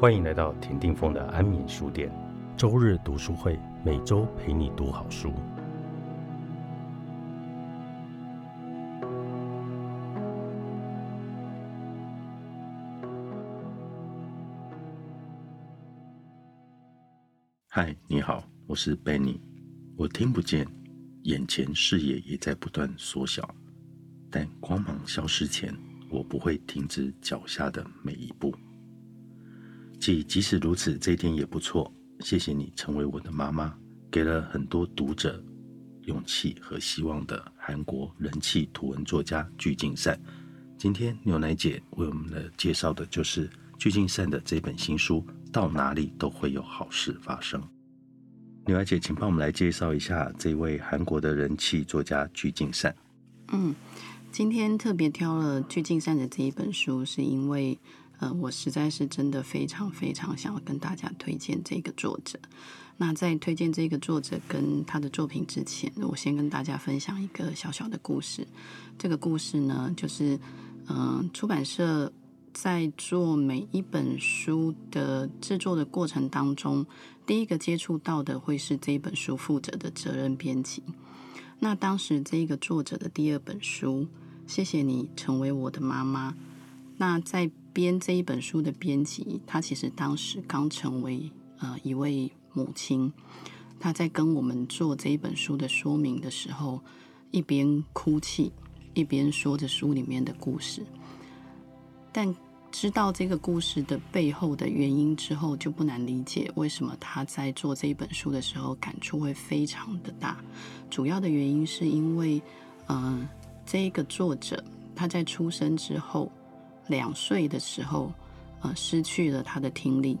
欢迎来到田定峰的安眠书店，周日读书会，每周陪你读好书。嗨，你好，我是 Benny。我听不见，眼前视野也在不断缩小，但光芒消失前，我不会停止脚下的每一步。即即使如此，这一天也不错。谢谢你成为我的妈妈，给了很多读者勇气和希望的韩国人气图文作家具敬善。今天牛奶姐为我们的介绍的就是具敬善的这本新书。到哪里都会有好事发生。牛奶姐，请帮我们来介绍一下这位韩国的人气作家具敬善。嗯，今天特别挑了具敬善的这一本书，是因为呃，我实在是真的非常非常想要跟大家推荐这个作者。那在推荐这个作者跟他的作品之前，我先跟大家分享一个小小的故事。这个故事呢，就是嗯，出版社。在做每一本书的制作的过程当中，第一个接触到的会是这一本书负责的责任编辑。那当时这一个作者的第二本书，谢谢你成为我的妈妈。那在编这一本书的编辑，他其实当时刚成为呃一位母亲。他在跟我们做这一本书的说明的时候，一边哭泣，一边说着书里面的故事。但知道这个故事的背后的原因之后，就不难理解为什么他在做这一本书的时候感触会非常的大。主要的原因是因为，嗯，这一个作者他在出生之后两岁的时候，呃，失去了他的听力。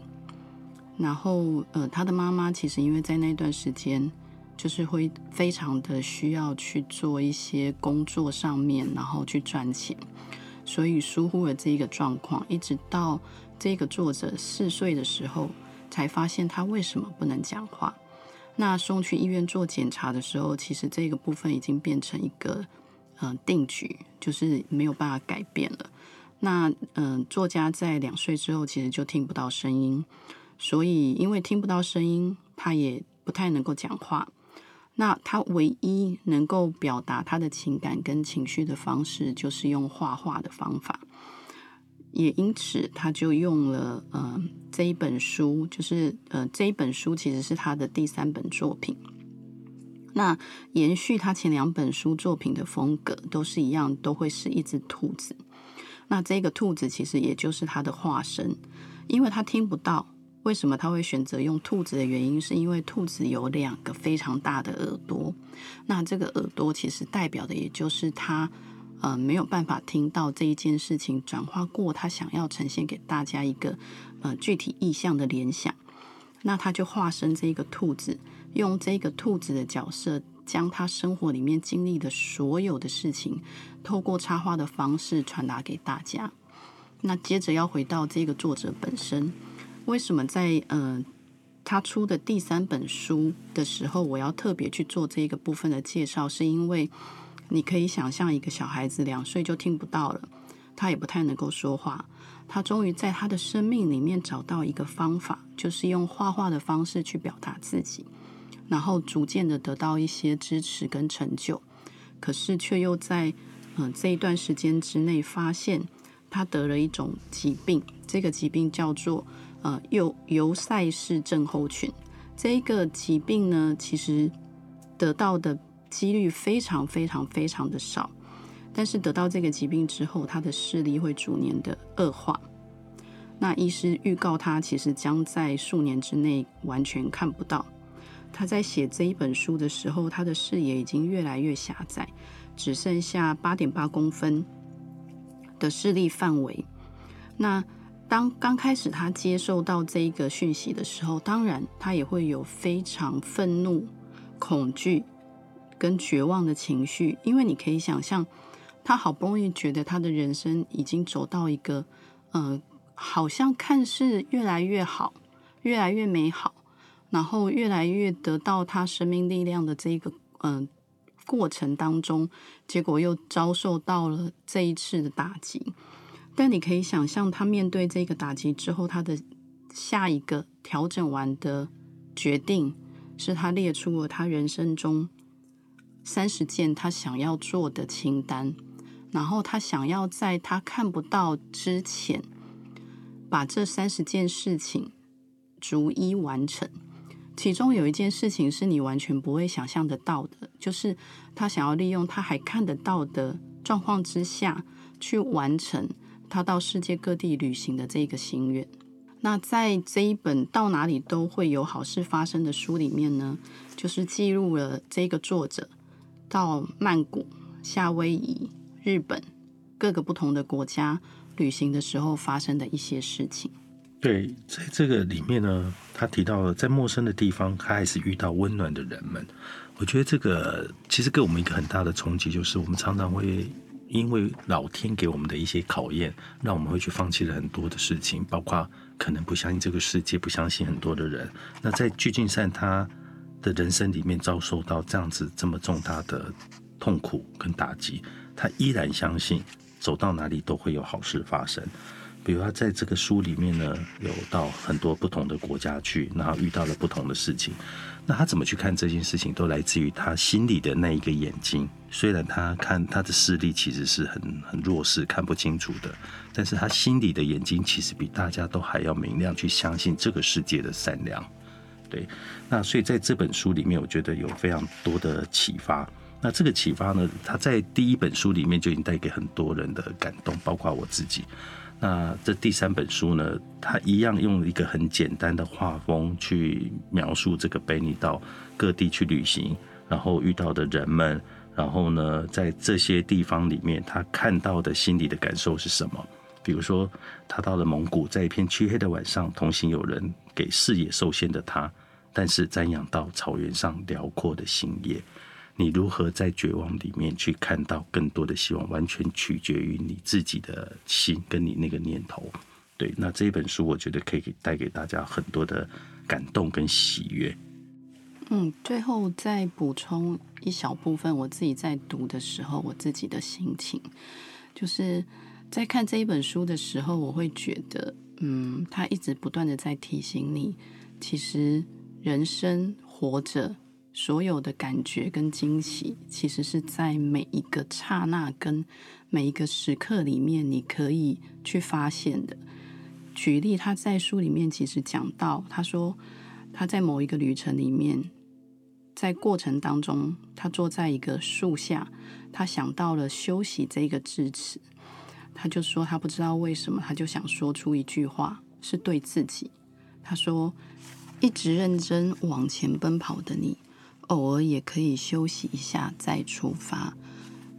然后，呃，他的妈妈其实因为在那段时间就是会非常的需要去做一些工作上面，然后去赚钱。所以疏忽了这一个状况，一直到这个作者四岁的时候，才发现他为什么不能讲话。那送去医院做检查的时候，其实这个部分已经变成一个嗯定局，就是没有办法改变了。那嗯，作家在两岁之后其实就听不到声音，所以因为听不到声音，他也不太能够讲话。那他唯一能够表达他的情感跟情绪的方式，就是用画画的方法。也因此，他就用了呃这一本书，就是呃这一本书其实是他的第三本作品。那延续他前两本书作品的风格，都是一样，都会是一只兔子。那这个兔子其实也就是他的化身，因为他听不到。为什么他会选择用兔子的原因，是因为兔子有两个非常大的耳朵。那这个耳朵其实代表的，也就是他呃没有办法听到这一件事情转化过，他想要呈现给大家一个呃具体意象的联想。那他就化身这个兔子，用这个兔子的角色，将他生活里面经历的所有的事情，透过插画的方式传达给大家。那接着要回到这个作者本身。为什么在呃他出的第三本书的时候，我要特别去做这个部分的介绍？是因为你可以想象一个小孩子两岁就听不到了，他也不太能够说话，他终于在他的生命里面找到一个方法，就是用画画的方式去表达自己，然后逐渐的得到一些支持跟成就，可是却又在嗯这一段时间之内发现他得了一种疾病，这个疾病叫做。呃，有尤塞氏症候群这一个疾病呢，其实得到的几率非常非常非常的少。但是得到这个疾病之后，他的视力会逐年的恶化。那医师预告他，其实将在数年之内完全看不到。他在写这一本书的时候，他的视野已经越来越狭窄，只剩下八点八公分的视力范围。那当刚开始他接受到这一个讯息的时候，当然他也会有非常愤怒、恐惧跟绝望的情绪，因为你可以想象，他好不容易觉得他的人生已经走到一个，嗯，好像看似越来越好、越来越美好，然后越来越得到他生命力量的这个嗯过程当中，结果又遭受到了这一次的打击。但你可以想象，他面对这个打击之后，他的下一个调整完的决定，是他列出了他人生中三十件他想要做的清单，然后他想要在他看不到之前，把这三十件事情逐一完成。其中有一件事情是你完全不会想象得到的，就是他想要利用他还看得到的状况之下去完成他到世界各地旅行的这个心愿。那在这一本到哪里都会有好事发生的书里面呢，就是记录了这个作者到曼谷、夏威夷、日本各个不同的国家旅行的时候发生的一些事情。对，在这个里面呢，他提到了在陌生的地方，他还是遇到温暖的人们。我觉得这个其实给我们一个很大的冲击，就是我们常常会因为老天给我们的一些考验，让我们会去放弃了很多的事情，包括可能不相信这个世界，不相信很多的人。那在巨俊善他的人生里面遭受到这样子这么重大的痛苦跟打击，他依然相信走到哪里都会有好事发生。比如他在这个书里面呢，有到很多不同的国家去，然后遇到了不同的事情。那他怎么去看这件事情，都来自于他心里的那一个眼睛。虽然他看他的视力其实是很很弱势，看不清楚的，但是他心里的眼睛其实比大家都还要明亮，去相信这个世界的善良。对，那所以在这本书里面，我觉得有非常多的启发。那这个启发呢，他在第一本书里面就已经带给很多人的感动，包括我自己。那这第三本书呢？它一样用一个很简单的画风去描述这个贝尼到各地去旅行，然后遇到的人们，然后呢，在这些地方里面，他看到的心里的感受是什么？比如说，他到了蒙古，在一片漆黑的晚上，同行有人给视野受限的他，但是瞻仰到草原上辽阔的星夜。你如何在绝望里面去看到更多的希望，完全取决于你自己的心跟你那个念头。对，那这一本书我觉得可以带给大家很多的感动跟喜悦。嗯，最后再补充一小部分，我自己在读的时候，我自己的心情，就是在看这一本书的时候，我会觉得，嗯，他一直不断的在提醒你，其实人生活着。所有的感觉跟惊喜，其实是在每一个刹那跟每一个时刻里面，你可以去发现的。举例，他在书里面其实讲到，他说他在某一个旅程里面，在过程当中，他坐在一个树下，他想到了休息这个字词，他就说他不知道为什么，他就想说出一句话，是对自己。他说：“一直认真往前奔跑的你。”偶尔也可以休息一下再出发。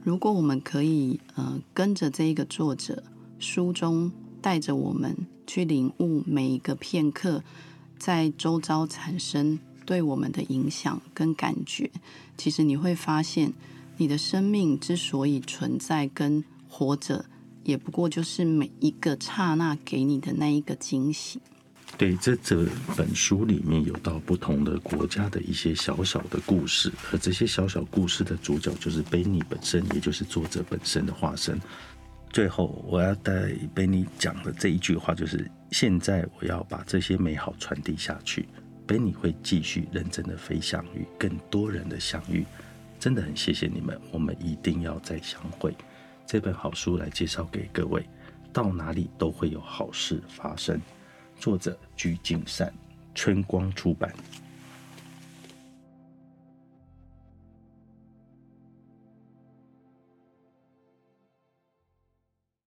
如果我们可以，呃，跟着这一个作者书中带着我们去领悟每一个片刻在周遭产生对我们的影响跟感觉，其实你会发现，你的生命之所以存在跟活着，也不过就是每一个刹那给你的那一个惊喜。对，这这本书里面有到不同的国家的一些小小的故事，而这些小小故事的主角就是贝尼本身，也就是作者本身的化身。最后，我要带贝尼讲的这一句话就是：现在我要把这些美好传递下去。贝尼会继续认真的飞翔，与更多人的相遇。真的很谢谢你们，我们一定要再相会。这本好书来介绍给各位，到哪里都会有好事发生。作者鞠景善，春光出版。